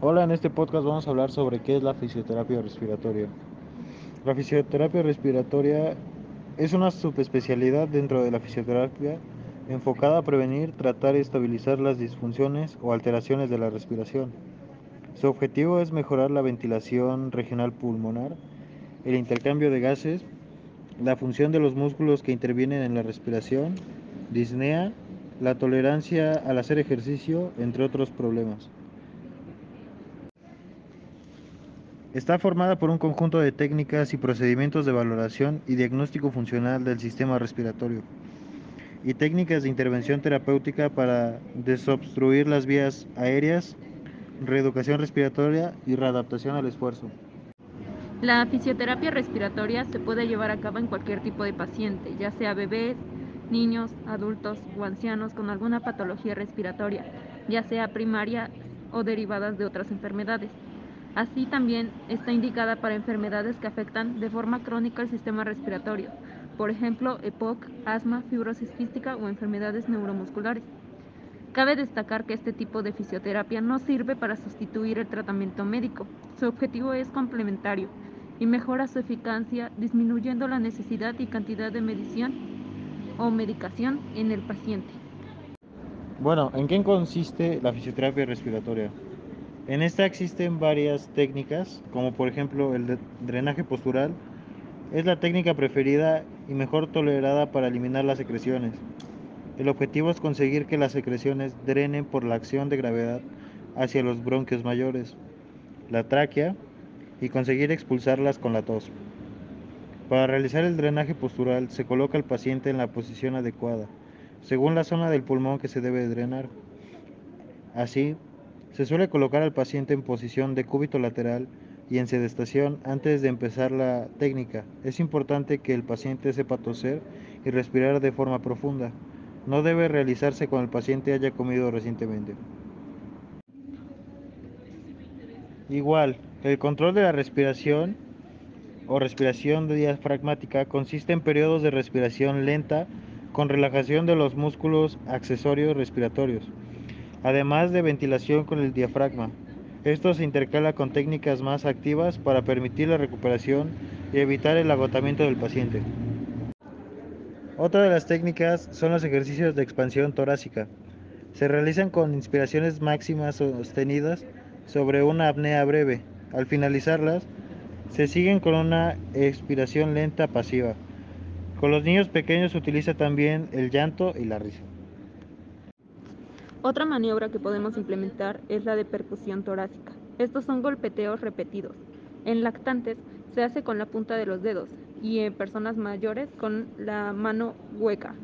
Hola, en este podcast vamos a hablar sobre qué es la fisioterapia respiratoria. La fisioterapia respiratoria es una subespecialidad dentro de la fisioterapia enfocada a prevenir, tratar y estabilizar las disfunciones o alteraciones de la respiración. Su objetivo es mejorar la ventilación regional pulmonar, el intercambio de gases, la función de los músculos que intervienen en la respiración, disnea, la tolerancia al hacer ejercicio, entre otros problemas. Está formada por un conjunto de técnicas y procedimientos de valoración y diagnóstico funcional del sistema respiratorio y técnicas de intervención terapéutica para desobstruir las vías aéreas, reeducación respiratoria y readaptación al esfuerzo. La fisioterapia respiratoria se puede llevar a cabo en cualquier tipo de paciente, ya sea bebés, niños, adultos o ancianos con alguna patología respiratoria, ya sea primaria o derivadas de otras enfermedades. Así también está indicada para enfermedades que afectan de forma crónica el sistema respiratorio, por ejemplo, EPOC, asma, fibrosis quística o enfermedades neuromusculares. Cabe destacar que este tipo de fisioterapia no sirve para sustituir el tratamiento médico. Su objetivo es complementario y mejora su eficacia disminuyendo la necesidad y cantidad de medición o medicación en el paciente. Bueno, ¿en qué consiste la fisioterapia respiratoria? En esta existen varias técnicas, como por ejemplo el drenaje postural. Es la técnica preferida y mejor tolerada para eliminar las secreciones. El objetivo es conseguir que las secreciones drenen por la acción de gravedad hacia los bronquios mayores, la tráquea y conseguir expulsarlas con la tos. Para realizar el drenaje postural se coloca al paciente en la posición adecuada, según la zona del pulmón que se debe drenar. Así, se suele colocar al paciente en posición de cúbito lateral y en sedestación antes de empezar la técnica. Es importante que el paciente sepa toser y respirar de forma profunda. No debe realizarse cuando el paciente haya comido recientemente. Igual, el control de la respiración o respiración diafragmática consiste en periodos de respiración lenta con relajación de los músculos accesorios respiratorios además de ventilación con el diafragma. Esto se intercala con técnicas más activas para permitir la recuperación y evitar el agotamiento del paciente. Otra de las técnicas son los ejercicios de expansión torácica. Se realizan con inspiraciones máximas sostenidas sobre una apnea breve. Al finalizarlas, se siguen con una expiración lenta pasiva. Con los niños pequeños se utiliza también el llanto y la risa. Otra maniobra que podemos implementar es la de percusión torácica. Estos son golpeteos repetidos. En lactantes se hace con la punta de los dedos y en personas mayores con la mano hueca.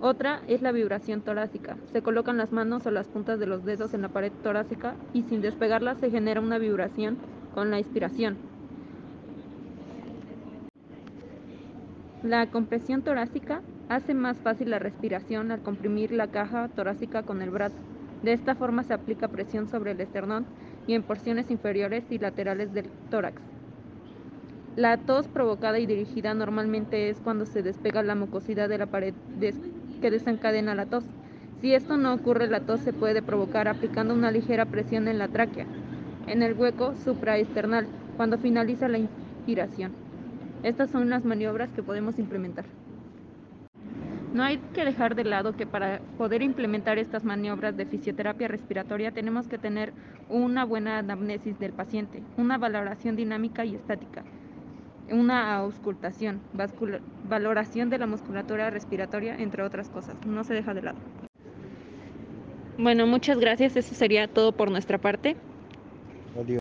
Otra es la vibración torácica. Se colocan las manos o las puntas de los dedos en la pared torácica y sin despegarlas se genera una vibración con la inspiración. La compresión torácica Hace más fácil la respiración al comprimir la caja torácica con el brazo. De esta forma se aplica presión sobre el esternón y en porciones inferiores y laterales del tórax. La tos provocada y dirigida normalmente es cuando se despega la mucosidad de la pared que desencadena la tos. Si esto no ocurre, la tos se puede provocar aplicando una ligera presión en la tráquea, en el hueco supraesternal, cuando finaliza la inspiración. Estas son las maniobras que podemos implementar. No hay que dejar de lado que para poder implementar estas maniobras de fisioterapia respiratoria tenemos que tener una buena anamnesis del paciente, una valoración dinámica y estática, una auscultación, valoración de la musculatura respiratoria, entre otras cosas. No se deja de lado. Bueno, muchas gracias. Eso sería todo por nuestra parte.